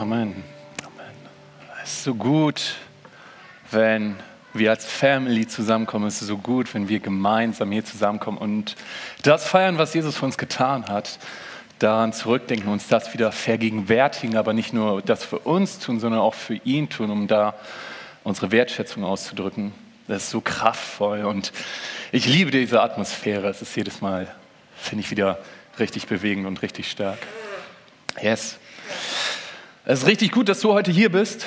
Amen. Amen. Es ist so gut, wenn wir als Family zusammenkommen. Es ist so gut, wenn wir gemeinsam hier zusammenkommen und das feiern, was Jesus für uns getan hat. Daran zurückdenken, uns das wieder vergegenwärtigen, aber nicht nur das für uns tun, sondern auch für ihn tun, um da unsere Wertschätzung auszudrücken. Das ist so kraftvoll und ich liebe diese Atmosphäre. Es ist jedes Mal, finde ich, wieder richtig bewegend und richtig stark. Yes. Es ist richtig gut, dass du heute hier bist,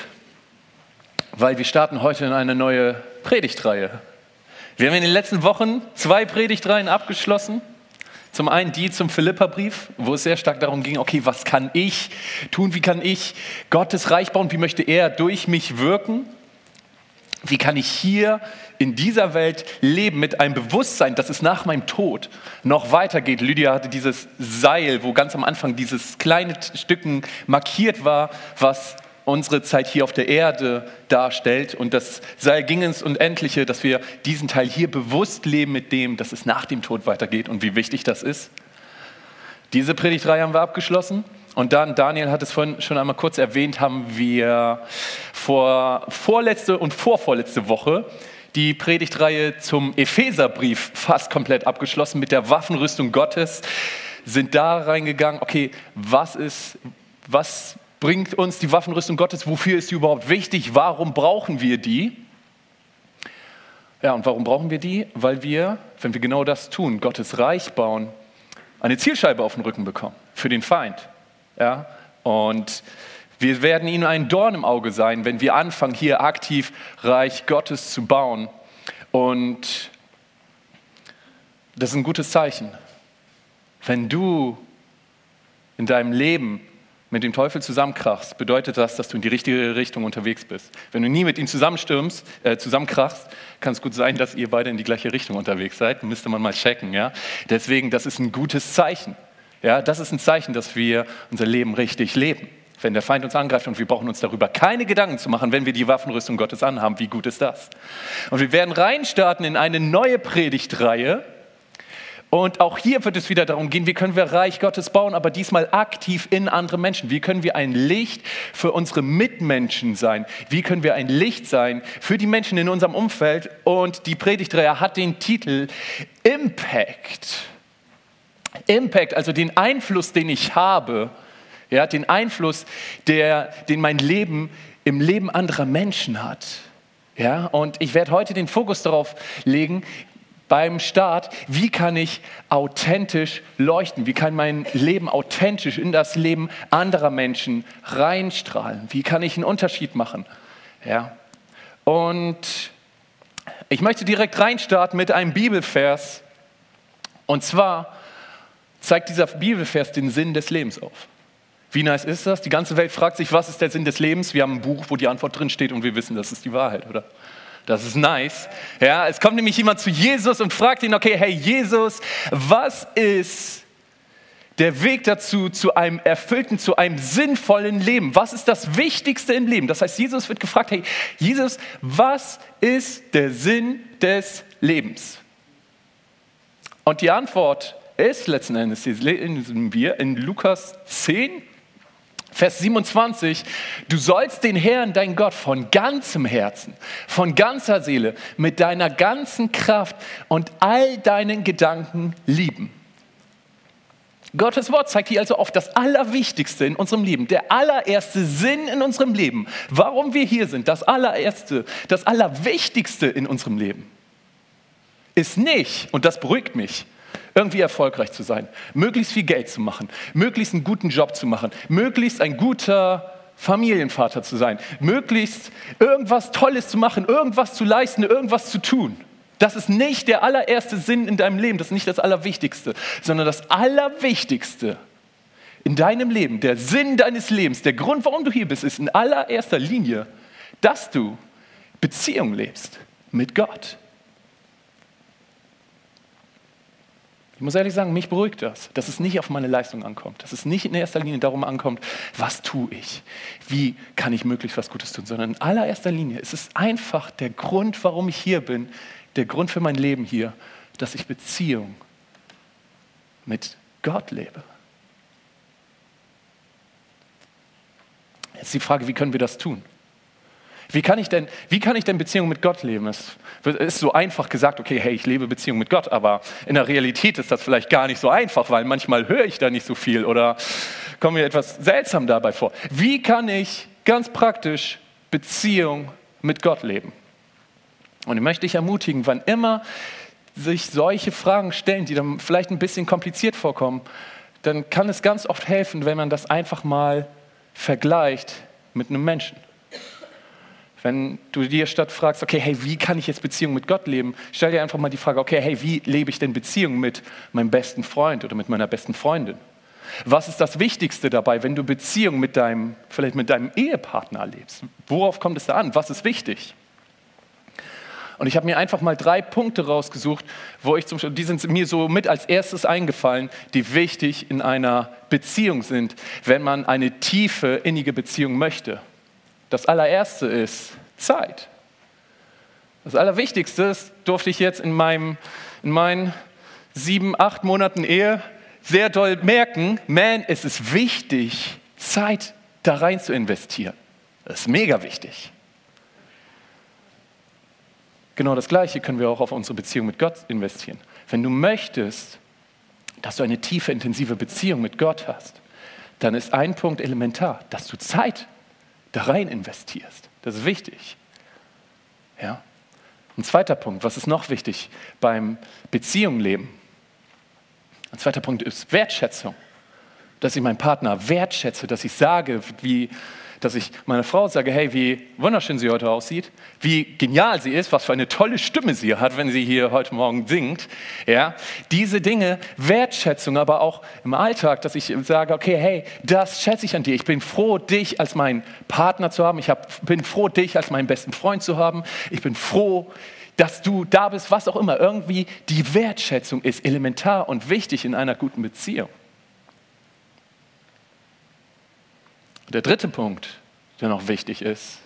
weil wir starten heute in eine neue Predigtreihe. Wir haben in den letzten Wochen zwei Predigtreihen abgeschlossen. Zum einen die zum Philipperbrief, wo es sehr stark darum ging, okay, was kann ich tun? Wie kann ich Gottes Reich bauen? Wie möchte er durch mich wirken? Wie kann ich hier in dieser Welt leben mit einem Bewusstsein, dass es nach meinem Tod noch weitergeht? Lydia hatte dieses Seil, wo ganz am Anfang dieses kleine Stücken markiert war, was unsere Zeit hier auf der Erde darstellt. Und das Seil ging ins Unendliche, dass wir diesen Teil hier bewusst leben mit dem, dass es nach dem Tod weitergeht und wie wichtig das ist. Diese Predigtreihe haben wir abgeschlossen. Und dann, Daniel hat es vorhin schon einmal kurz erwähnt, haben wir vor vorletzte und vorvorletzte Woche die Predigtreihe zum Epheserbrief fast komplett abgeschlossen mit der Waffenrüstung Gottes, sind da reingegangen, okay, was ist, was bringt uns die Waffenrüstung Gottes, wofür ist sie überhaupt wichtig, warum brauchen wir die? Ja, und warum brauchen wir die? Weil wir, wenn wir genau das tun, Gottes Reich bauen, eine Zielscheibe auf den Rücken bekommen für den Feind. Ja? Und wir werden ihnen ein Dorn im Auge sein, wenn wir anfangen, hier aktiv Reich Gottes zu bauen. Und das ist ein gutes Zeichen. Wenn du in deinem Leben mit dem Teufel zusammenkrachst, bedeutet das, dass du in die richtige Richtung unterwegs bist. Wenn du nie mit ihm zusammenstürmst, äh, zusammenkrachst, kann es gut sein, dass ihr beide in die gleiche Richtung unterwegs seid. Müsste man mal checken. Ja? Deswegen, das ist ein gutes Zeichen. Ja, das ist ein Zeichen, dass wir unser Leben richtig leben. Wenn der Feind uns angreift und wir brauchen uns darüber keine Gedanken zu machen, wenn wir die Waffenrüstung Gottes anhaben, wie gut ist das? Und wir werden reinstarten in eine neue Predigtreihe. Und auch hier wird es wieder darum gehen, wie können wir Reich Gottes bauen, aber diesmal aktiv in andere Menschen. Wie können wir ein Licht für unsere Mitmenschen sein? Wie können wir ein Licht sein für die Menschen in unserem Umfeld? Und die Predigtreihe hat den Titel Impact. Impact, also den Einfluss, den ich habe, ja, den Einfluss, der, den mein Leben im Leben anderer Menschen hat. Ja, und ich werde heute den Fokus darauf legen, beim Start, wie kann ich authentisch leuchten? Wie kann mein Leben authentisch in das Leben anderer Menschen reinstrahlen? Wie kann ich einen Unterschied machen? Ja. Und ich möchte direkt reinstarten mit einem Bibelvers. Und zwar zeigt dieser Bibelvers den Sinn des Lebens auf. Wie nice ist das? Die ganze Welt fragt sich, was ist der Sinn des Lebens? Wir haben ein Buch, wo die Antwort drin steht und wir wissen, das ist die Wahrheit, oder? Das ist nice. Ja, es kommt nämlich jemand zu Jesus und fragt ihn, okay, hey Jesus, was ist der Weg dazu, zu einem erfüllten, zu einem sinnvollen Leben? Was ist das Wichtigste im Leben? Das heißt, Jesus wird gefragt, hey Jesus, was ist der Sinn des Lebens? Und die Antwort ist letzten Endes, lesen wir in Lukas 10, Vers 27, du sollst den Herrn, dein Gott, von ganzem Herzen, von ganzer Seele, mit deiner ganzen Kraft und all deinen Gedanken lieben. Gottes Wort zeigt hier also auf das Allerwichtigste in unserem Leben, der allererste Sinn in unserem Leben, warum wir hier sind, das allererste, das Allerwichtigste in unserem Leben, ist nicht, und das beruhigt mich, irgendwie erfolgreich zu sein, möglichst viel Geld zu machen, möglichst einen guten Job zu machen, möglichst ein guter Familienvater zu sein, möglichst irgendwas Tolles zu machen, irgendwas zu leisten, irgendwas zu tun. Das ist nicht der allererste Sinn in deinem Leben, das ist nicht das Allerwichtigste, sondern das Allerwichtigste in deinem Leben, der Sinn deines Lebens, der Grund, warum du hier bist, ist in allererster Linie, dass du Beziehung lebst mit Gott. Muss ehrlich sagen, mich beruhigt das, dass es nicht auf meine Leistung ankommt, dass es nicht in erster Linie darum ankommt, was tue ich, wie kann ich möglichst was Gutes tun, sondern in allererster Linie ist es einfach der Grund, warum ich hier bin, der Grund für mein Leben hier, dass ich Beziehung mit Gott lebe. Jetzt die Frage, wie können wir das tun? Wie kann ich denn, wie kann ich denn Beziehung mit Gott leben? Es ist so einfach gesagt, okay, hey, ich lebe Beziehung mit Gott, aber in der Realität ist das vielleicht gar nicht so einfach, weil manchmal höre ich da nicht so viel oder komme mir etwas seltsam dabei vor. Wie kann ich ganz praktisch Beziehung mit Gott leben? Und ich möchte dich ermutigen, wann immer sich solche Fragen stellen, die dann vielleicht ein bisschen kompliziert vorkommen, dann kann es ganz oft helfen, wenn man das einfach mal vergleicht mit einem Menschen. Wenn du dir statt fragst, okay, hey, wie kann ich jetzt Beziehung mit Gott leben, stell dir einfach mal die Frage, okay, hey, wie lebe ich denn Beziehung mit meinem besten Freund oder mit meiner besten Freundin? Was ist das Wichtigste dabei, wenn du Beziehung mit deinem, vielleicht mit deinem Ehepartner erlebst? Worauf kommt es da an? Was ist wichtig? Und ich habe mir einfach mal drei Punkte rausgesucht, wo ich zum Beispiel, die sind mir so mit als erstes eingefallen, die wichtig in einer Beziehung sind, wenn man eine tiefe, innige Beziehung möchte. Das allererste ist Zeit. Das Allerwichtigste ist, durfte ich jetzt in, meinem, in meinen sieben, acht Monaten Ehe sehr doll merken, man, es ist wichtig, Zeit da rein zu investieren. Das ist mega wichtig. Genau das Gleiche können wir auch auf unsere Beziehung mit Gott investieren. Wenn du möchtest, dass du eine tiefe, intensive Beziehung mit Gott hast, dann ist ein Punkt elementar, dass du Zeit da rein investierst. Das ist wichtig. Ja? Ein zweiter Punkt, was ist noch wichtig beim Beziehungleben? Ein zweiter Punkt ist Wertschätzung. Dass ich meinen Partner wertschätze, dass ich sage, wie dass ich meiner Frau sage, hey, wie wunderschön sie heute aussieht, wie genial sie ist, was für eine tolle Stimme sie hat, wenn sie hier heute Morgen singt. Ja, diese Dinge, Wertschätzung, aber auch im Alltag, dass ich sage, okay, hey, das schätze ich an dir. Ich bin froh, dich als meinen Partner zu haben. Ich hab, bin froh, dich als meinen besten Freund zu haben. Ich bin froh, dass du da bist, was auch immer. Irgendwie die Wertschätzung ist elementar und wichtig in einer guten Beziehung. Der dritte Punkt, der noch wichtig ist,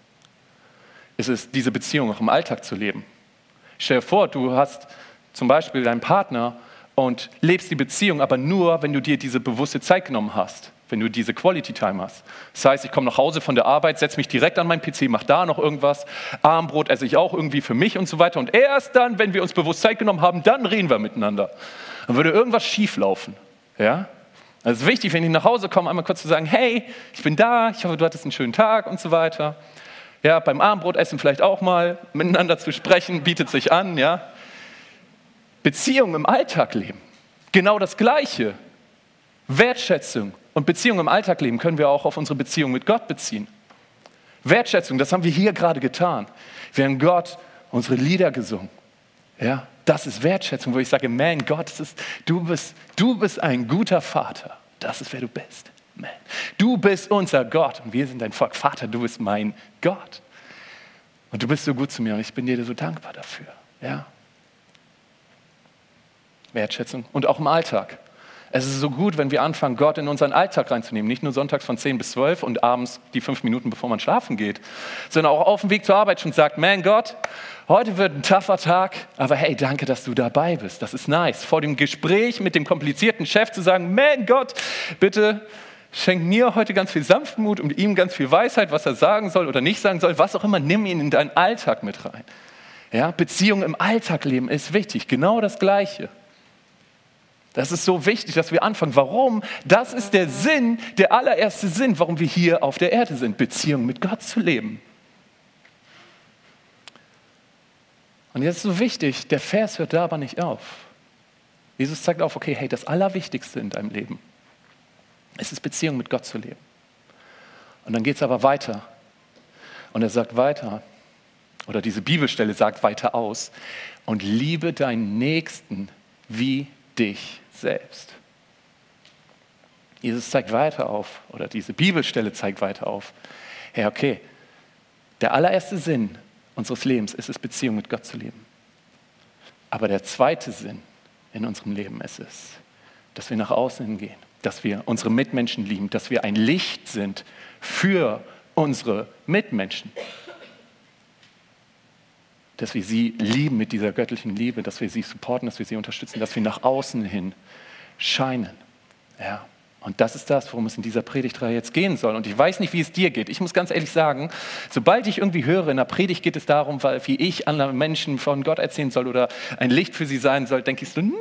ist es, diese Beziehung auch im Alltag zu leben. Stell dir vor, du hast zum Beispiel deinen Partner und lebst die Beziehung aber nur, wenn du dir diese bewusste Zeit genommen hast, wenn du diese Quality Time hast. Das heißt, ich komme nach Hause von der Arbeit, setze mich direkt an meinen PC, mache da noch irgendwas, Armbrot esse ich auch irgendwie für mich und so weiter. Und erst dann, wenn wir uns bewusst Zeit genommen haben, dann reden wir miteinander. Dann würde irgendwas schieflaufen. Ja? Also es ist wichtig, wenn ich nach Hause komme, einmal kurz zu sagen, hey, ich bin da, ich hoffe, du hattest einen schönen Tag und so weiter. Ja, beim Abendbrotessen vielleicht auch mal miteinander zu sprechen, bietet sich an, ja. Beziehung im Alltag leben, genau das Gleiche. Wertschätzung und Beziehung im Alltag leben können wir auch auf unsere Beziehung mit Gott beziehen. Wertschätzung, das haben wir hier gerade getan. Wir haben Gott unsere Lieder gesungen. Ja, das ist Wertschätzung, wo ich sage, man, Gott, ist, du, bist, du bist ein guter Vater. Das ist, wer du bist. Man. Du bist unser Gott und wir sind dein Volk. Vater, du bist mein Gott. Und du bist so gut zu mir und ich bin dir so dankbar dafür. Ja? Wertschätzung und auch im Alltag. Es ist so gut, wenn wir anfangen, Gott in unseren Alltag reinzunehmen. Nicht nur sonntags von 10 bis 12 und abends die fünf Minuten, bevor man schlafen geht, sondern auch auf dem Weg zur Arbeit schon sagt, man Gott, heute wird ein tougher Tag, aber hey, danke, dass du dabei bist. Das ist nice. Vor dem Gespräch mit dem komplizierten Chef zu sagen, man Gott, bitte schenk mir heute ganz viel Sanftmut und ihm ganz viel Weisheit, was er sagen soll oder nicht sagen soll, was auch immer, nimm ihn in deinen Alltag mit rein. Ja, Beziehung im Alltag leben ist wichtig, genau das Gleiche. Das ist so wichtig, dass wir anfangen. Warum? Das ist der Sinn, der allererste Sinn, warum wir hier auf der Erde sind, Beziehung mit Gott zu leben. Und jetzt ist so wichtig, der Vers hört da aber nicht auf. Jesus zeigt auf, okay, hey, das Allerwichtigste in deinem Leben ist es, Beziehung mit Gott zu leben. Und dann geht es aber weiter. Und er sagt weiter, oder diese Bibelstelle sagt weiter aus, und liebe deinen Nächsten wie dich selbst. Jesus zeigt weiter auf, oder diese Bibelstelle zeigt weiter auf, hey, okay, der allererste Sinn unseres Lebens ist es, Beziehung mit Gott zu leben. Aber der zweite Sinn in unserem Leben ist es, dass wir nach außen hingehen, dass wir unsere Mitmenschen lieben, dass wir ein Licht sind für unsere Mitmenschen. Dass wir sie lieben mit dieser göttlichen Liebe, dass wir sie supporten, dass wir sie unterstützen, dass wir nach außen hin scheinen. Ja. Und das ist das, worum es in dieser Predigtreihe jetzt gehen soll. Und ich weiß nicht, wie es dir geht. Ich muss ganz ehrlich sagen, sobald ich irgendwie höre, in der Predigt geht es darum, wie ich anderen Menschen von Gott erzählen soll oder ein Licht für sie sein soll, denke ich so, nee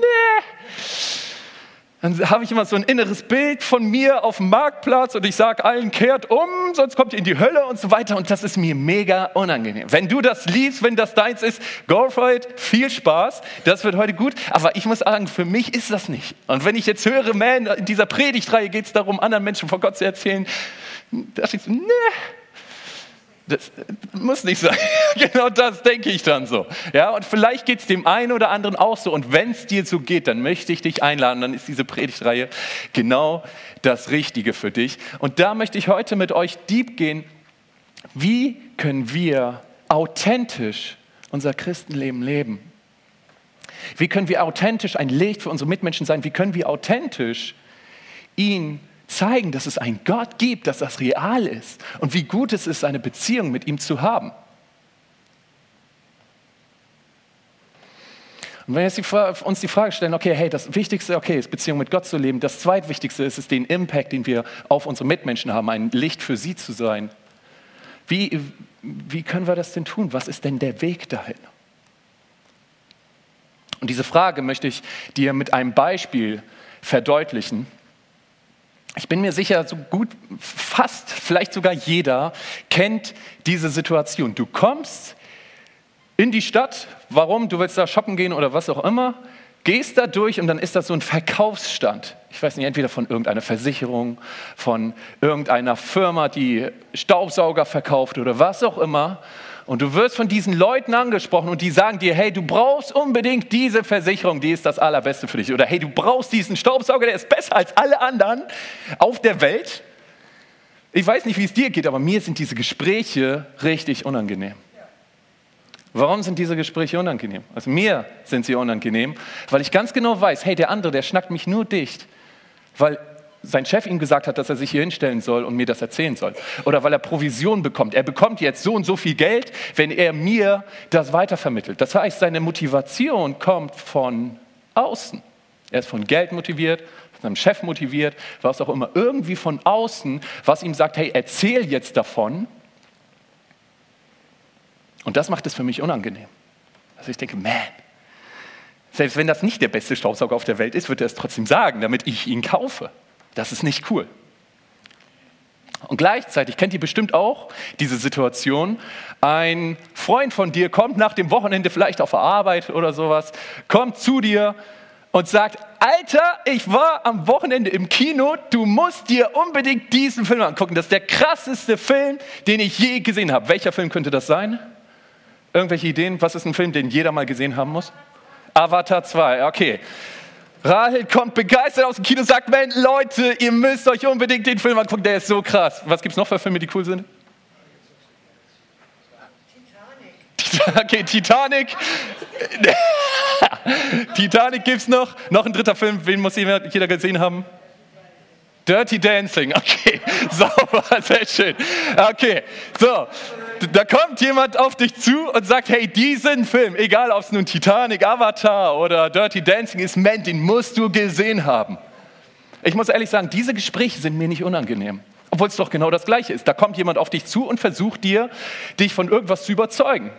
dann habe ich immer so ein inneres Bild von mir auf dem Marktplatz und ich sage allen, kehrt um, sonst kommt ihr in die Hölle und so weiter. Und das ist mir mega unangenehm. Wenn du das liebst, wenn das deins ist, go for it, viel Spaß, das wird heute gut. Aber ich muss sagen, für mich ist das nicht. Und wenn ich jetzt höre, man, in dieser Predigtreihe geht es darum, anderen Menschen von Gott zu erzählen, da ich so, nee, das muss nicht sein. genau das denke ich dann so. Ja, und vielleicht geht es dem einen oder anderen auch so. Und wenn es dir so geht, dann möchte ich dich einladen. Dann ist diese Predigtreihe genau das Richtige für dich. Und da möchte ich heute mit euch deep gehen. Wie können wir authentisch unser Christenleben leben? Wie können wir authentisch ein Licht für unsere Mitmenschen sein? Wie können wir authentisch ihn zeigen, dass es einen Gott gibt, dass das real ist und wie gut es ist, eine Beziehung mit ihm zu haben. Und wenn wir uns die Frage stellen, okay, hey, das Wichtigste, okay, ist Beziehung mit Gott zu leben, das Zweitwichtigste ist es, den Impact, den wir auf unsere Mitmenschen haben, ein Licht für sie zu sein. Wie, wie können wir das denn tun? Was ist denn der Weg dahin? Und diese Frage möchte ich dir mit einem Beispiel verdeutlichen. Ich bin mir sicher, so gut fast, vielleicht sogar jeder kennt diese Situation. Du kommst in die Stadt, warum? Du willst da shoppen gehen oder was auch immer, gehst da durch und dann ist das so ein Verkaufsstand. Ich weiß nicht, entweder von irgendeiner Versicherung, von irgendeiner Firma, die Staubsauger verkauft oder was auch immer. Und du wirst von diesen Leuten angesprochen und die sagen dir, hey, du brauchst unbedingt diese Versicherung, die ist das Allerbeste für dich. Oder hey, du brauchst diesen Staubsauger, der ist besser als alle anderen auf der Welt. Ich weiß nicht, wie es dir geht, aber mir sind diese Gespräche richtig unangenehm. Warum sind diese Gespräche unangenehm? Also mir sind sie unangenehm, weil ich ganz genau weiß, hey, der andere, der schnackt mich nur dicht, weil sein Chef ihm gesagt hat, dass er sich hier hinstellen soll und mir das erzählen soll. Oder weil er Provision bekommt. Er bekommt jetzt so und so viel Geld, wenn er mir das weitervermittelt. Das heißt, seine Motivation kommt von außen. Er ist von Geld motiviert, von seinem Chef motiviert, was auch immer. Irgendwie von außen, was ihm sagt, hey, erzähl jetzt davon. Und das macht es für mich unangenehm. Also ich denke, man, selbst wenn das nicht der beste Staubsauger auf der Welt ist, wird er es trotzdem sagen, damit ich ihn kaufe. Das ist nicht cool. Und gleichzeitig kennt ihr bestimmt auch diese Situation. Ein Freund von dir kommt nach dem Wochenende vielleicht auf der Arbeit oder sowas, kommt zu dir und sagt, Alter, ich war am Wochenende im Kino, du musst dir unbedingt diesen Film angucken. Das ist der krasseste Film, den ich je gesehen habe. Welcher Film könnte das sein? Irgendwelche Ideen? Was ist ein Film, den jeder mal gesehen haben muss? Avatar 2, okay. Rahel kommt begeistert aus dem Kino und sagt, man, Leute, ihr müsst euch unbedingt den Film angucken, der ist so krass. Was gibt es noch für Filme, die cool sind? Titanic. Okay, Titanic. Titanic gibt es noch. Noch ein dritter Film, wen muss jeder gesehen haben? Dirty Dancing, okay, sauber, sehr schön. Okay, so, da kommt jemand auf dich zu und sagt, hey, diesen Film, egal ob es nun Titanic, Avatar oder Dirty Dancing ist, man, den musst du gesehen haben. Ich muss ehrlich sagen, diese Gespräche sind mir nicht unangenehm, obwohl es doch genau das Gleiche ist. Da kommt jemand auf dich zu und versucht dir, dich von irgendwas zu überzeugen.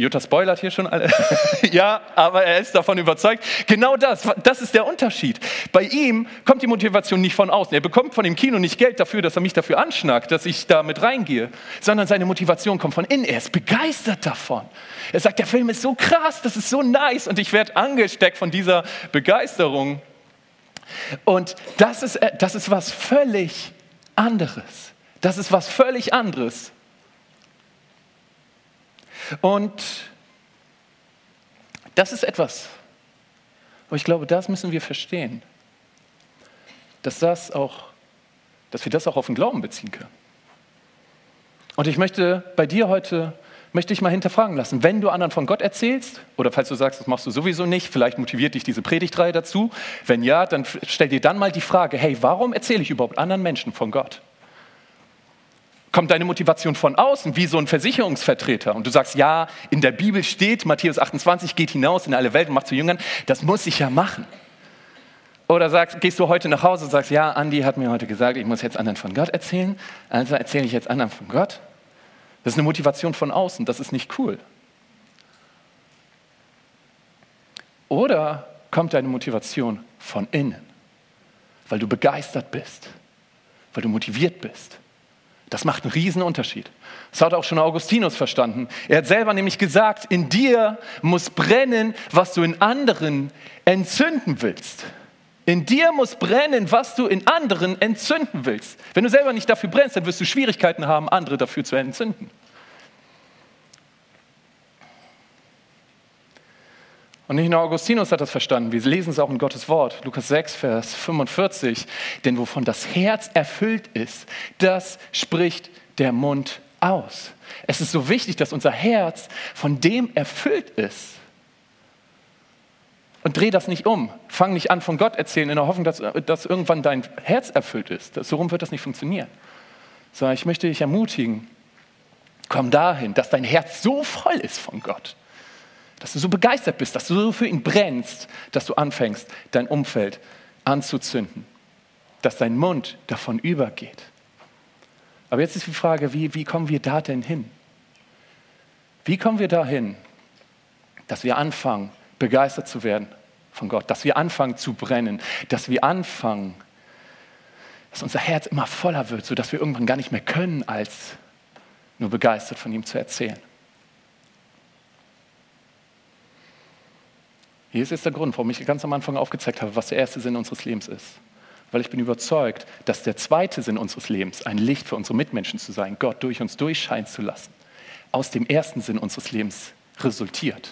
Jutta spoilert hier schon alle. ja, aber er ist davon überzeugt. Genau das, das ist der Unterschied. Bei ihm kommt die Motivation nicht von außen. Er bekommt von dem Kino nicht Geld dafür, dass er mich dafür anschnackt, dass ich da mit reingehe, sondern seine Motivation kommt von innen. Er ist begeistert davon. Er sagt, der Film ist so krass, das ist so nice und ich werde angesteckt von dieser Begeisterung. Und das ist, das ist was völlig anderes. Das ist was völlig anderes und das ist etwas, aber ich glaube, das müssen wir verstehen, dass, das auch, dass wir das auch auf den Glauben beziehen können. Und ich möchte bei dir heute möchte ich mal hinterfragen lassen. Wenn du anderen von Gott erzählst, oder falls du sagst, das machst du sowieso nicht, vielleicht motiviert dich diese Predigtreihe dazu. Wenn ja, dann stell dir dann mal die Frage, hey, warum erzähle ich überhaupt anderen Menschen von Gott? Kommt deine Motivation von außen, wie so ein Versicherungsvertreter. Und du sagst, ja, in der Bibel steht, Matthäus 28 geht hinaus in alle Welt und macht zu Jüngern. Das muss ich ja machen. Oder sagst, gehst du heute nach Hause und sagst, ja, Andi hat mir heute gesagt, ich muss jetzt anderen von Gott erzählen, also erzähle ich jetzt anderen von Gott. Das ist eine Motivation von außen, das ist nicht cool. Oder kommt deine Motivation von innen, weil du begeistert bist, weil du motiviert bist. Das macht einen riesen Unterschied. Das hat auch schon Augustinus verstanden. Er hat selber nämlich gesagt, in dir muss brennen, was du in anderen entzünden willst. In dir muss brennen, was du in anderen entzünden willst. Wenn du selber nicht dafür brennst, dann wirst du Schwierigkeiten haben, andere dafür zu entzünden. Und nicht nur Augustinus hat das verstanden, wir lesen es auch in Gottes Wort, Lukas 6, Vers 45. Denn wovon das Herz erfüllt ist, das spricht der Mund aus. Es ist so wichtig, dass unser Herz von dem erfüllt ist, und dreh das nicht um. Fang nicht an, von Gott erzählen, in der Hoffnung, dass, dass irgendwann dein Herz erfüllt ist. So rum wird das nicht funktionieren. Sondern ich möchte dich ermutigen, komm dahin, dass dein Herz so voll ist von Gott, dass du so begeistert bist, dass du so für ihn brennst, dass du anfängst, dein Umfeld anzuzünden, dass dein Mund davon übergeht. Aber jetzt ist die Frage, wie, wie kommen wir da denn hin? Wie kommen wir dahin, dass wir anfangen, begeistert zu werden von Gott, dass wir anfangen zu brennen, dass wir anfangen, dass unser Herz immer voller wird, sodass wir irgendwann gar nicht mehr können, als nur begeistert von ihm zu erzählen. Hier ist der Grund, warum ich ganz am Anfang aufgezeigt habe, was der erste Sinn unseres Lebens ist. Weil ich bin überzeugt, dass der zweite Sinn unseres Lebens, ein Licht für unsere Mitmenschen zu sein, Gott durch uns durchscheinen zu lassen, aus dem ersten Sinn unseres Lebens resultiert.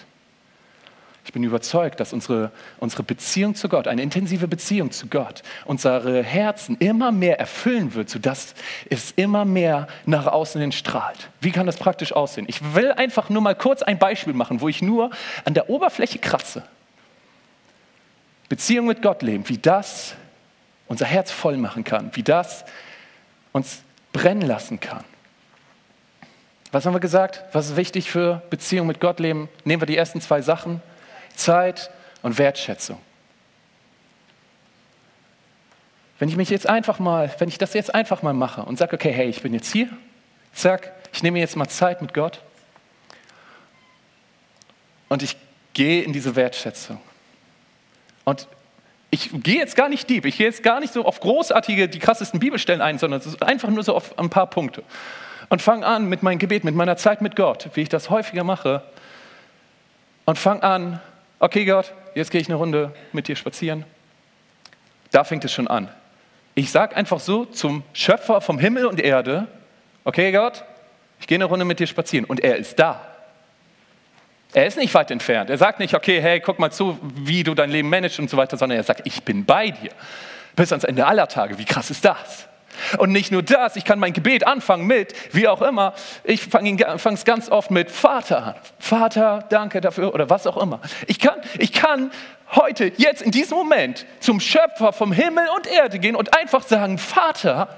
Ich bin überzeugt, dass unsere, unsere Beziehung zu Gott, eine intensive Beziehung zu Gott, unsere Herzen immer mehr erfüllen wird, sodass es immer mehr nach außen hin strahlt. Wie kann das praktisch aussehen? Ich will einfach nur mal kurz ein Beispiel machen, wo ich nur an der Oberfläche kratze. Beziehung mit Gott leben, wie das unser Herz voll machen kann, wie das uns brennen lassen kann. Was haben wir gesagt? Was ist wichtig für Beziehung mit Gott leben? Nehmen wir die ersten zwei Sachen. Zeit und Wertschätzung. Wenn ich mich jetzt einfach mal, wenn ich das jetzt einfach mal mache und sage, okay, hey, ich bin jetzt hier, zack, ich nehme jetzt mal Zeit mit Gott und ich gehe in diese Wertschätzung. Und ich gehe jetzt gar nicht deep, ich gehe jetzt gar nicht so auf großartige, die krassesten Bibelstellen ein, sondern einfach nur so auf ein paar Punkte. Und fange an mit meinem Gebet, mit meiner Zeit mit Gott, wie ich das häufiger mache. Und fange an, okay Gott, jetzt gehe ich eine Runde mit dir spazieren. Da fängt es schon an. Ich sage einfach so zum Schöpfer vom Himmel und Erde, okay Gott, ich gehe eine Runde mit dir spazieren und er ist da. Er ist nicht weit entfernt. Er sagt nicht, okay, hey, guck mal zu, wie du dein Leben managst und so weiter, sondern er sagt, ich bin bei dir. Bis ans Ende aller Tage. Wie krass ist das? Und nicht nur das, ich kann mein Gebet anfangen mit, wie auch immer, ich fange es ganz oft mit Vater an. Vater, danke dafür oder was auch immer. Ich kann, ich kann heute, jetzt in diesem Moment zum Schöpfer vom Himmel und Erde gehen und einfach sagen, Vater,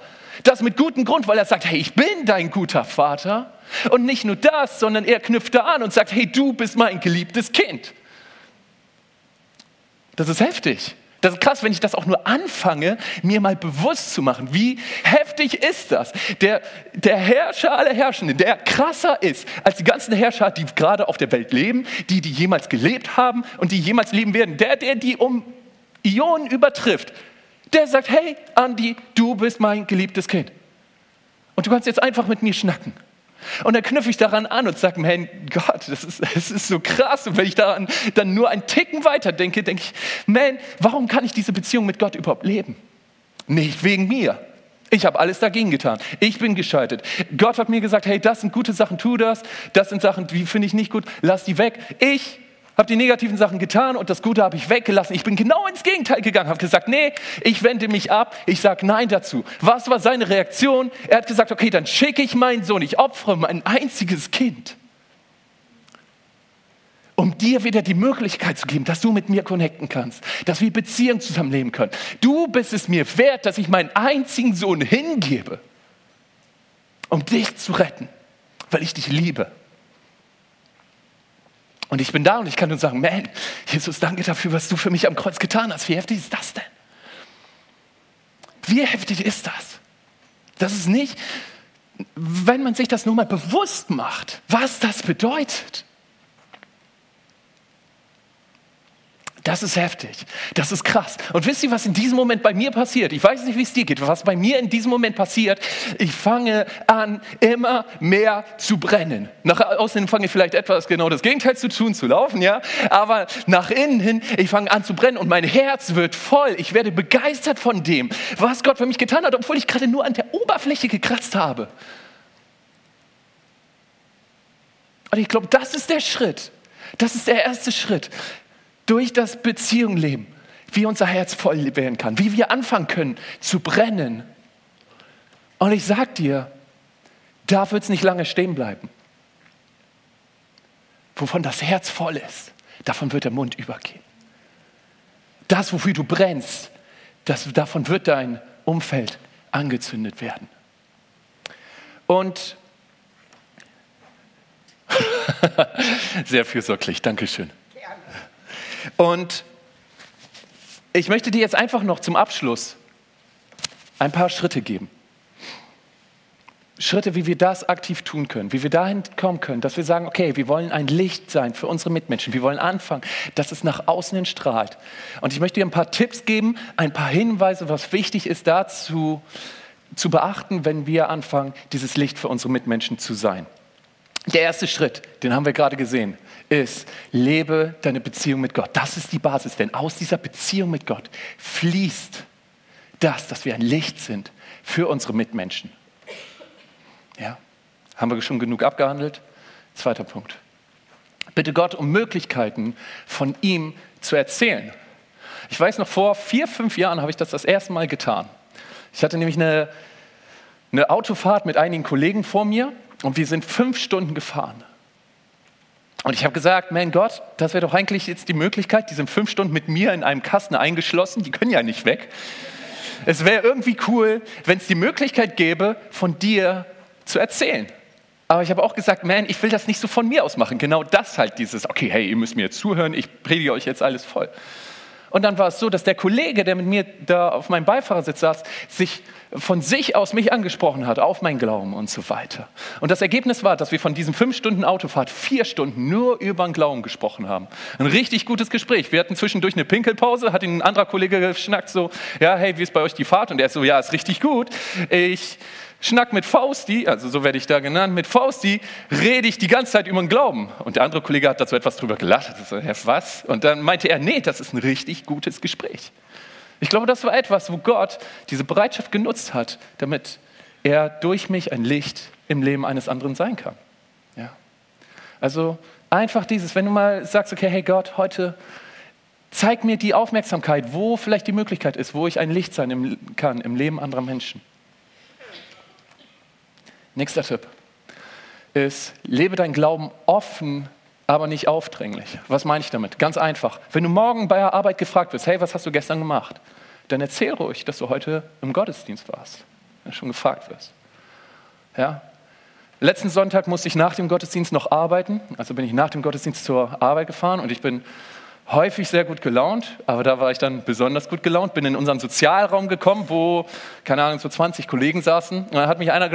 das mit gutem Grund, weil er sagt, hey, ich bin dein guter Vater. Und nicht nur das, sondern er knüpft da an und sagt, hey, du bist mein geliebtes Kind. Das ist heftig. Das ist krass, wenn ich das auch nur anfange, mir mal bewusst zu machen. Wie heftig ist das? Der, der Herrscher aller Herrschenden, der krasser ist als die ganzen Herrscher, die gerade auf der Welt leben, die, die jemals gelebt haben und die jemals leben werden. Der, der die um Ionen übertrifft, der sagt, hey, Andi, du bist mein geliebtes Kind. Und du kannst jetzt einfach mit mir schnacken. Und dann knüpfe ich daran an und sage, mein Gott, das ist, das ist so krass. Und wenn ich daran dann nur einen Ticken weiter denke, denke ich, man, warum kann ich diese Beziehung mit Gott überhaupt leben? Nicht wegen mir. Ich habe alles dagegen getan. Ich bin gescheitert. Gott hat mir gesagt, hey, das sind gute Sachen, tu das. Das sind Sachen, die finde ich nicht gut, lass die weg. Ich habe die negativen Sachen getan und das Gute habe ich weggelassen. Ich bin genau ins Gegenteil gegangen, habe gesagt, nee, ich wende mich ab, ich sage Nein dazu. Was war seine Reaktion? Er hat gesagt, okay, dann schicke ich meinen Sohn, ich opfere mein einziges Kind, um dir wieder die Möglichkeit zu geben, dass du mit mir connecten kannst, dass wir Beziehungen zusammenleben können. Du bist es mir wert, dass ich meinen einzigen Sohn hingebe, um dich zu retten, weil ich dich liebe. Und ich bin da und ich kann nur sagen, man, Jesus, danke dafür, was du für mich am Kreuz getan hast. Wie heftig ist das denn? Wie heftig ist das? Das ist nicht, wenn man sich das nur mal bewusst macht, was das bedeutet. Das ist heftig. Das ist krass. Und wisst ihr, was in diesem Moment bei mir passiert? Ich weiß nicht, wie es dir geht. Was bei mir in diesem Moment passiert, ich fange an, immer mehr zu brennen. Nach außen fange ich vielleicht etwas genau das Gegenteil zu tun, zu laufen, ja. Aber nach innen hin, ich fange an zu brennen und mein Herz wird voll. Ich werde begeistert von dem, was Gott für mich getan hat, obwohl ich gerade nur an der Oberfläche gekratzt habe. Und ich glaube, das ist der Schritt. Das ist der erste Schritt durch das Beziehungsleben, wie unser Herz voll werden kann, wie wir anfangen können zu brennen. Und ich sag dir, da wird es nicht lange stehen bleiben. Wovon das Herz voll ist, davon wird der Mund übergehen. Das, wofür du brennst, das, davon wird dein Umfeld angezündet werden. Und sehr fürsorglich, Dankeschön. Und ich möchte dir jetzt einfach noch zum Abschluss ein paar Schritte geben. Schritte, wie wir das aktiv tun können, wie wir dahin kommen können, dass wir sagen, okay, wir wollen ein Licht sein für unsere Mitmenschen. Wir wollen anfangen, dass es nach außen hin strahlt. Und ich möchte dir ein paar Tipps geben, ein paar Hinweise, was wichtig ist dazu zu beachten, wenn wir anfangen, dieses Licht für unsere Mitmenschen zu sein. Der erste Schritt, den haben wir gerade gesehen, ist, lebe deine Beziehung mit Gott. Das ist die Basis, denn aus dieser Beziehung mit Gott fließt das, dass wir ein Licht sind für unsere Mitmenschen. Ja, haben wir schon genug abgehandelt? Zweiter Punkt. Bitte Gott um Möglichkeiten von ihm zu erzählen. Ich weiß noch, vor vier, fünf Jahren habe ich das das erste Mal getan. Ich hatte nämlich eine, eine Autofahrt mit einigen Kollegen vor mir und wir sind fünf Stunden gefahren. Und ich habe gesagt, mein Gott, das wäre doch eigentlich jetzt die Möglichkeit, die sind fünf Stunden mit mir in einem Kasten eingeschlossen, die können ja nicht weg. Es wäre irgendwie cool, wenn es die Möglichkeit gäbe, von dir zu erzählen. Aber ich habe auch gesagt, man, ich will das nicht so von mir aus machen. Genau das halt dieses, okay, hey, ihr müsst mir jetzt zuhören, ich predige euch jetzt alles voll. Und dann war es so, dass der Kollege, der mit mir da auf meinem Beifahrersitz saß, sich von sich aus mich angesprochen hat, auf mein Glauben und so weiter. Und das Ergebnis war, dass wir von diesen fünf Stunden Autofahrt vier Stunden nur über den Glauben gesprochen haben. Ein richtig gutes Gespräch. Wir hatten zwischendurch eine Pinkelpause, hat ihn ein anderer Kollege geschnackt, so, ja, hey, wie ist bei euch die Fahrt? Und er so, ja, ist richtig gut. Ich schnack mit Fausti, also so werde ich da genannt, mit Fausti rede ich die ganze Zeit über den Glauben. Und der andere Kollege hat dazu etwas drüber gelacht. So, Herr, was? Und dann meinte er, nee, das ist ein richtig gutes Gespräch. Ich glaube, das war etwas, wo Gott diese Bereitschaft genutzt hat, damit er durch mich ein Licht im Leben eines anderen sein kann. Ja. Also einfach dieses, wenn du mal sagst, okay, hey Gott, heute zeig mir die Aufmerksamkeit, wo vielleicht die Möglichkeit ist, wo ich ein Licht sein kann im Leben anderer Menschen. Nächster Tipp ist, lebe dein Glauben offen, aber nicht aufdringlich. Was meine ich damit? Ganz einfach. Wenn du morgen bei der Arbeit gefragt wirst, hey, was hast du gestern gemacht? Dann erzähl ruhig, dass du heute im Gottesdienst warst, wenn du schon gefragt wirst. Ja? Letzten Sonntag musste ich nach dem Gottesdienst noch arbeiten. Also bin ich nach dem Gottesdienst zur Arbeit gefahren und ich bin häufig sehr gut gelaunt, aber da war ich dann besonders gut gelaunt, bin in unseren Sozialraum gekommen, wo, keine Ahnung, so 20 Kollegen saßen. Und dann hat mich einer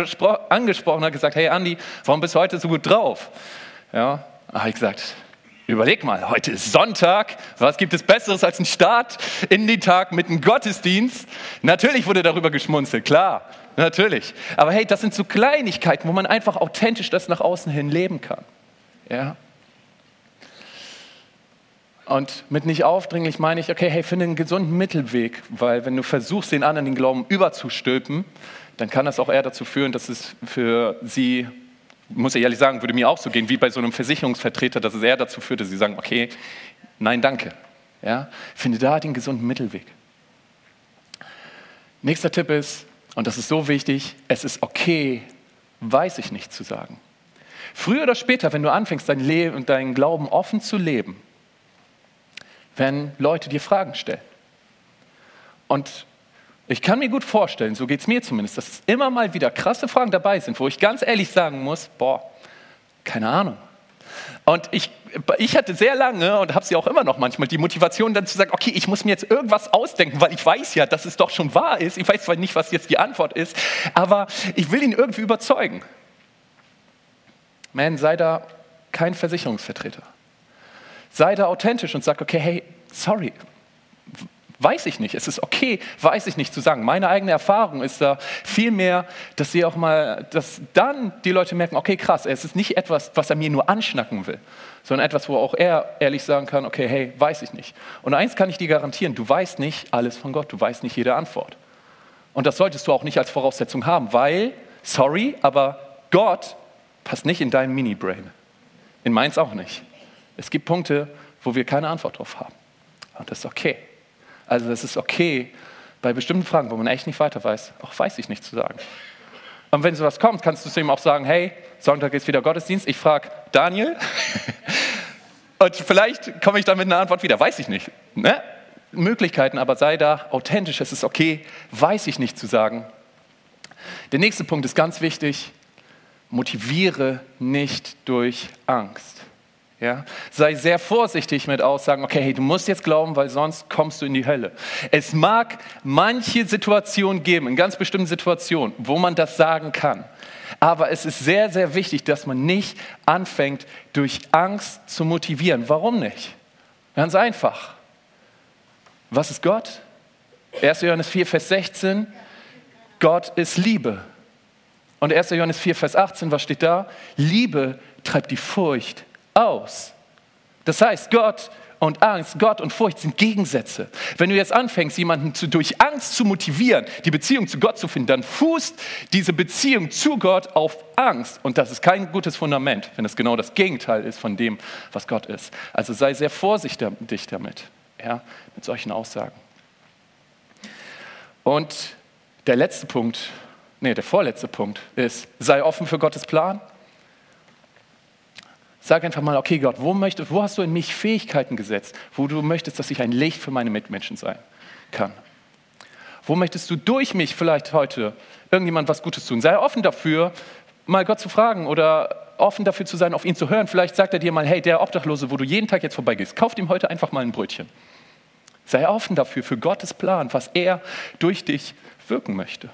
angesprochen und hat gesagt, hey Andi, warum bist du heute so gut drauf? Ja, habe ich gesagt, überleg mal, heute ist Sonntag, was gibt es Besseres als ein Start in den Tag mit einem Gottesdienst? Natürlich wurde darüber geschmunzelt, klar, natürlich. Aber hey, das sind so Kleinigkeiten, wo man einfach authentisch das nach außen hin leben kann. Ja, und mit nicht aufdringlich meine ich, okay, hey, finde einen gesunden Mittelweg, weil wenn du versuchst, den anderen den Glauben überzustülpen, dann kann das auch eher dazu führen, dass es für sie, muss ich ehrlich sagen, würde mir auch so gehen, wie bei so einem Versicherungsvertreter, dass es eher dazu führt, dass sie sagen, okay, nein, danke. Ja? Finde da den gesunden Mittelweg. Nächster Tipp ist, und das ist so wichtig, es ist okay, weiß ich nicht zu sagen. Früher oder später, wenn du anfängst, dein Leben und deinen Glauben offen zu leben, wenn Leute dir Fragen stellen. Und ich kann mir gut vorstellen, so geht es mir zumindest, dass immer mal wieder krasse Fragen dabei sind, wo ich ganz ehrlich sagen muss, boah, keine Ahnung. Und ich, ich hatte sehr lange und habe sie auch immer noch manchmal die Motivation dann zu sagen, okay, ich muss mir jetzt irgendwas ausdenken, weil ich weiß ja, dass es doch schon wahr ist. Ich weiß zwar nicht, was jetzt die Antwort ist, aber ich will ihn irgendwie überzeugen. Man, sei da kein Versicherungsvertreter. Sei da authentisch und sag, okay, hey, sorry, Weiß ich nicht. Es ist okay, weiß ich nicht zu sagen. Meine eigene Erfahrung ist da vielmehr, dass sie auch mal, dass dann die Leute merken, okay, krass, es ist nicht etwas, was er mir nur anschnacken will, sondern etwas, wo auch er ehrlich sagen kann, okay, hey, weiß ich nicht. Und eins kann ich dir garantieren, du weißt nicht alles von Gott, du weißt nicht jede Antwort. Und das solltest du auch nicht als Voraussetzung haben, weil, sorry, aber Gott passt nicht in dein Mini-Brain. In meins auch nicht. Es gibt Punkte, wo wir keine Antwort drauf haben. Und das ist okay. Also es ist okay, bei bestimmten Fragen, wo man echt nicht weiter weiß, auch weiß ich nicht zu sagen. Und wenn sowas kommt, kannst du zu ihm auch sagen, hey, Sonntag ist wieder Gottesdienst, ich frage Daniel und vielleicht komme ich dann mit einer Antwort wieder, weiß ich nicht. Ne? Möglichkeiten, aber sei da authentisch, es ist okay, weiß ich nicht zu sagen. Der nächste Punkt ist ganz wichtig, motiviere nicht durch Angst. Ja? Sei sehr vorsichtig mit Aussagen, okay, hey, du musst jetzt glauben, weil sonst kommst du in die Hölle. Es mag manche Situationen geben, in ganz bestimmten Situationen, wo man das sagen kann. Aber es ist sehr, sehr wichtig, dass man nicht anfängt, durch Angst zu motivieren. Warum nicht? Ganz einfach. Was ist Gott? 1. Johannes 4, Vers 16. Gott ist Liebe. Und 1. Johannes 4, Vers 18, was steht da? Liebe treibt die Furcht aus. Das heißt, Gott und Angst, Gott und Furcht sind Gegensätze. Wenn du jetzt anfängst, jemanden zu, durch Angst zu motivieren, die Beziehung zu Gott zu finden, dann fußt diese Beziehung zu Gott auf Angst. Und das ist kein gutes Fundament, wenn es genau das Gegenteil ist von dem, was Gott ist. Also sei sehr vorsichtig damit, ja, mit solchen Aussagen. Und der letzte Punkt, nee, der vorletzte Punkt ist, sei offen für Gottes Plan Sag einfach mal, okay Gott, wo, möchtest, wo hast du in mich Fähigkeiten gesetzt, wo du möchtest, dass ich ein Licht für meine Mitmenschen sein kann? Wo möchtest du durch mich vielleicht heute irgendjemand was Gutes tun? Sei offen dafür, mal Gott zu fragen oder offen dafür zu sein, auf ihn zu hören. Vielleicht sagt er dir mal, hey, der Obdachlose, wo du jeden Tag jetzt vorbeigehst, kauft ihm heute einfach mal ein Brötchen. Sei offen dafür, für Gottes Plan, was er durch dich wirken möchte.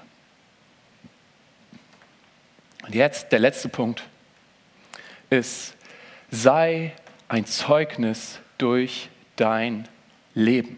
Und jetzt der letzte Punkt ist, sei ein Zeugnis durch dein Leben.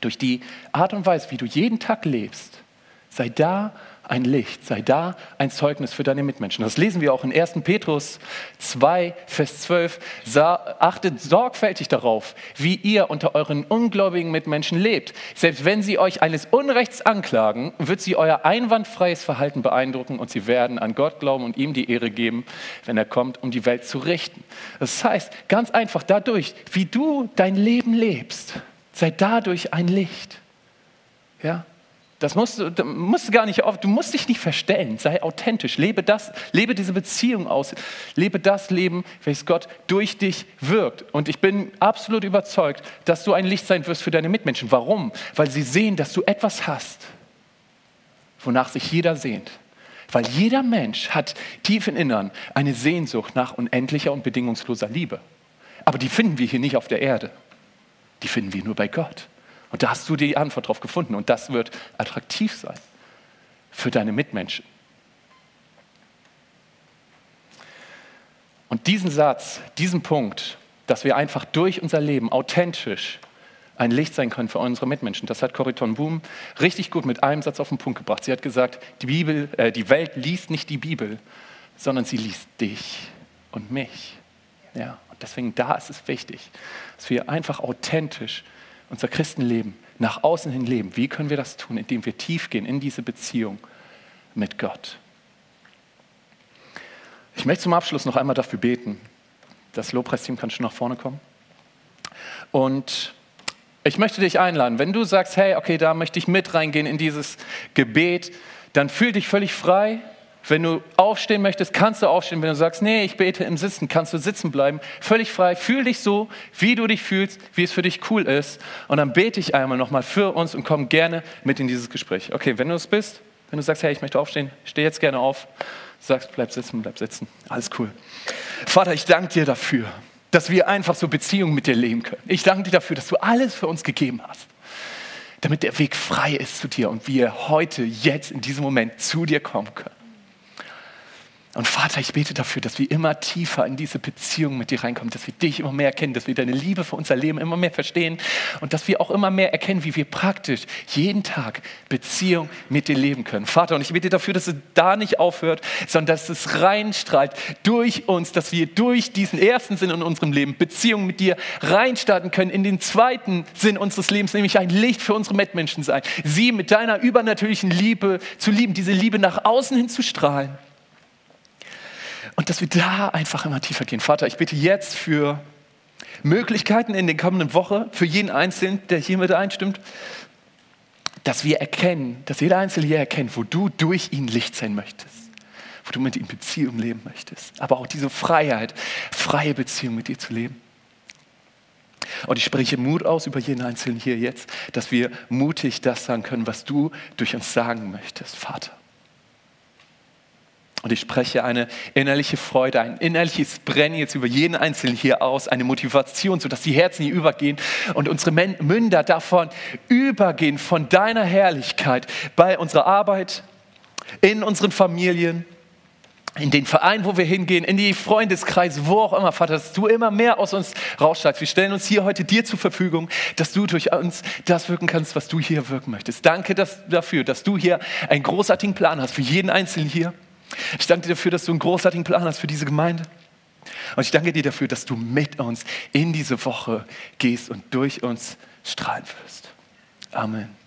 Durch die Art und Weise, wie du jeden Tag lebst, sei da ein Licht, sei da ein Zeugnis für deine Mitmenschen. Das lesen wir auch in 1. Petrus 2, Vers 12. Achtet sorgfältig darauf, wie ihr unter euren ungläubigen Mitmenschen lebt. Selbst wenn sie euch eines Unrechts anklagen, wird sie euer einwandfreies Verhalten beeindrucken und sie werden an Gott glauben und ihm die Ehre geben, wenn er kommt, um die Welt zu richten. Das heißt, ganz einfach dadurch, wie du dein Leben lebst, sei dadurch ein Licht. Ja? Das musst du, du musst gar nicht auf, du musst dich nicht verstellen, sei authentisch, lebe das, lebe diese Beziehung aus, lebe das Leben, welches Gott durch dich wirkt. Und ich bin absolut überzeugt, dass du ein Licht sein wirst für deine Mitmenschen. Warum? Weil sie sehen, dass du etwas hast, wonach sich jeder sehnt. Weil jeder Mensch hat tief im Innern eine Sehnsucht nach unendlicher und bedingungsloser Liebe. Aber die finden wir hier nicht auf der Erde. Die finden wir nur bei Gott. Und da hast du die Antwort drauf gefunden und das wird attraktiv sein für deine Mitmenschen. Und diesen Satz, diesen Punkt, dass wir einfach durch unser Leben authentisch ein Licht sein können für unsere Mitmenschen. Das hat Corrie Boom richtig gut mit einem Satz auf den Punkt gebracht. Sie hat gesagt, die, Bibel, äh, die Welt liest nicht die Bibel, sondern sie liest dich und mich. Ja, und deswegen da ist es wichtig, dass wir einfach authentisch unser Christenleben nach außen hin leben. Wie können wir das tun? Indem wir tief gehen in diese Beziehung mit Gott. Ich möchte zum Abschluss noch einmal dafür beten. Das Lobpreisteam kann schon nach vorne kommen. Und ich möchte dich einladen, wenn du sagst, hey, okay, da möchte ich mit reingehen in dieses Gebet, dann fühl dich völlig frei, wenn du aufstehen möchtest, kannst du aufstehen. Wenn du sagst, nee, ich bete im Sitzen, kannst du sitzen bleiben. Völlig frei. Fühl dich so, wie du dich fühlst, wie es für dich cool ist. Und dann bete ich einmal nochmal für uns und komm gerne mit in dieses Gespräch. Okay, wenn du es bist, Wenn du sagst, hey, ich möchte aufstehen, steh jetzt gerne auf. Sagst, bleib sitzen, bleib sitzen. Alles cool. Vater, ich danke dir dafür, dass wir einfach so Beziehungen mit dir leben können. Ich danke dir dafür, dass du alles für uns gegeben hast, damit der Weg frei ist zu dir und wir heute, jetzt, in diesem Moment zu dir kommen können. Und Vater, ich bete dafür, dass wir immer tiefer in diese Beziehung mit dir reinkommen, dass wir dich immer mehr erkennen, dass wir deine Liebe für unser Leben immer mehr verstehen und dass wir auch immer mehr erkennen, wie wir praktisch jeden Tag Beziehung mit dir leben können. Vater, und ich bete dafür, dass es da nicht aufhört, sondern dass es reinstrahlt durch uns, dass wir durch diesen ersten Sinn in unserem Leben Beziehung mit dir reinstarten können, in den zweiten Sinn unseres Lebens, nämlich ein Licht für unsere Mitmenschen sein. Sie mit deiner übernatürlichen Liebe zu lieben, diese Liebe nach außen hin zu strahlen. Und dass wir da einfach immer tiefer gehen. Vater, ich bitte jetzt für Möglichkeiten in den kommenden Wochen, für jeden Einzelnen, der hier mit einstimmt, dass wir erkennen, dass jeder Einzelne hier erkennt, wo du durch ihn Licht sein möchtest, wo du mit ihm Beziehung leben möchtest, aber auch diese Freiheit, freie Beziehung mit dir zu leben. Und ich spreche Mut aus über jeden Einzelnen hier jetzt, dass wir mutig das sagen können, was du durch uns sagen möchtest, Vater. Und ich spreche eine innerliche Freude, ein innerliches Brennen jetzt über jeden Einzelnen hier aus, eine Motivation, sodass die Herzen hier übergehen und unsere Münder davon übergehen, von deiner Herrlichkeit bei unserer Arbeit, in unseren Familien, in den Verein, wo wir hingehen, in die Freundeskreise, wo auch immer, Vater, dass du immer mehr aus uns raussteigst. Wir stellen uns hier heute dir zur Verfügung, dass du durch uns das wirken kannst, was du hier wirken möchtest. Danke dass, dafür, dass du hier einen großartigen Plan hast für jeden Einzelnen hier. Ich danke dir dafür, dass du einen großartigen Plan hast für diese Gemeinde. Und ich danke dir dafür, dass du mit uns in diese Woche gehst und durch uns strahlen wirst. Amen.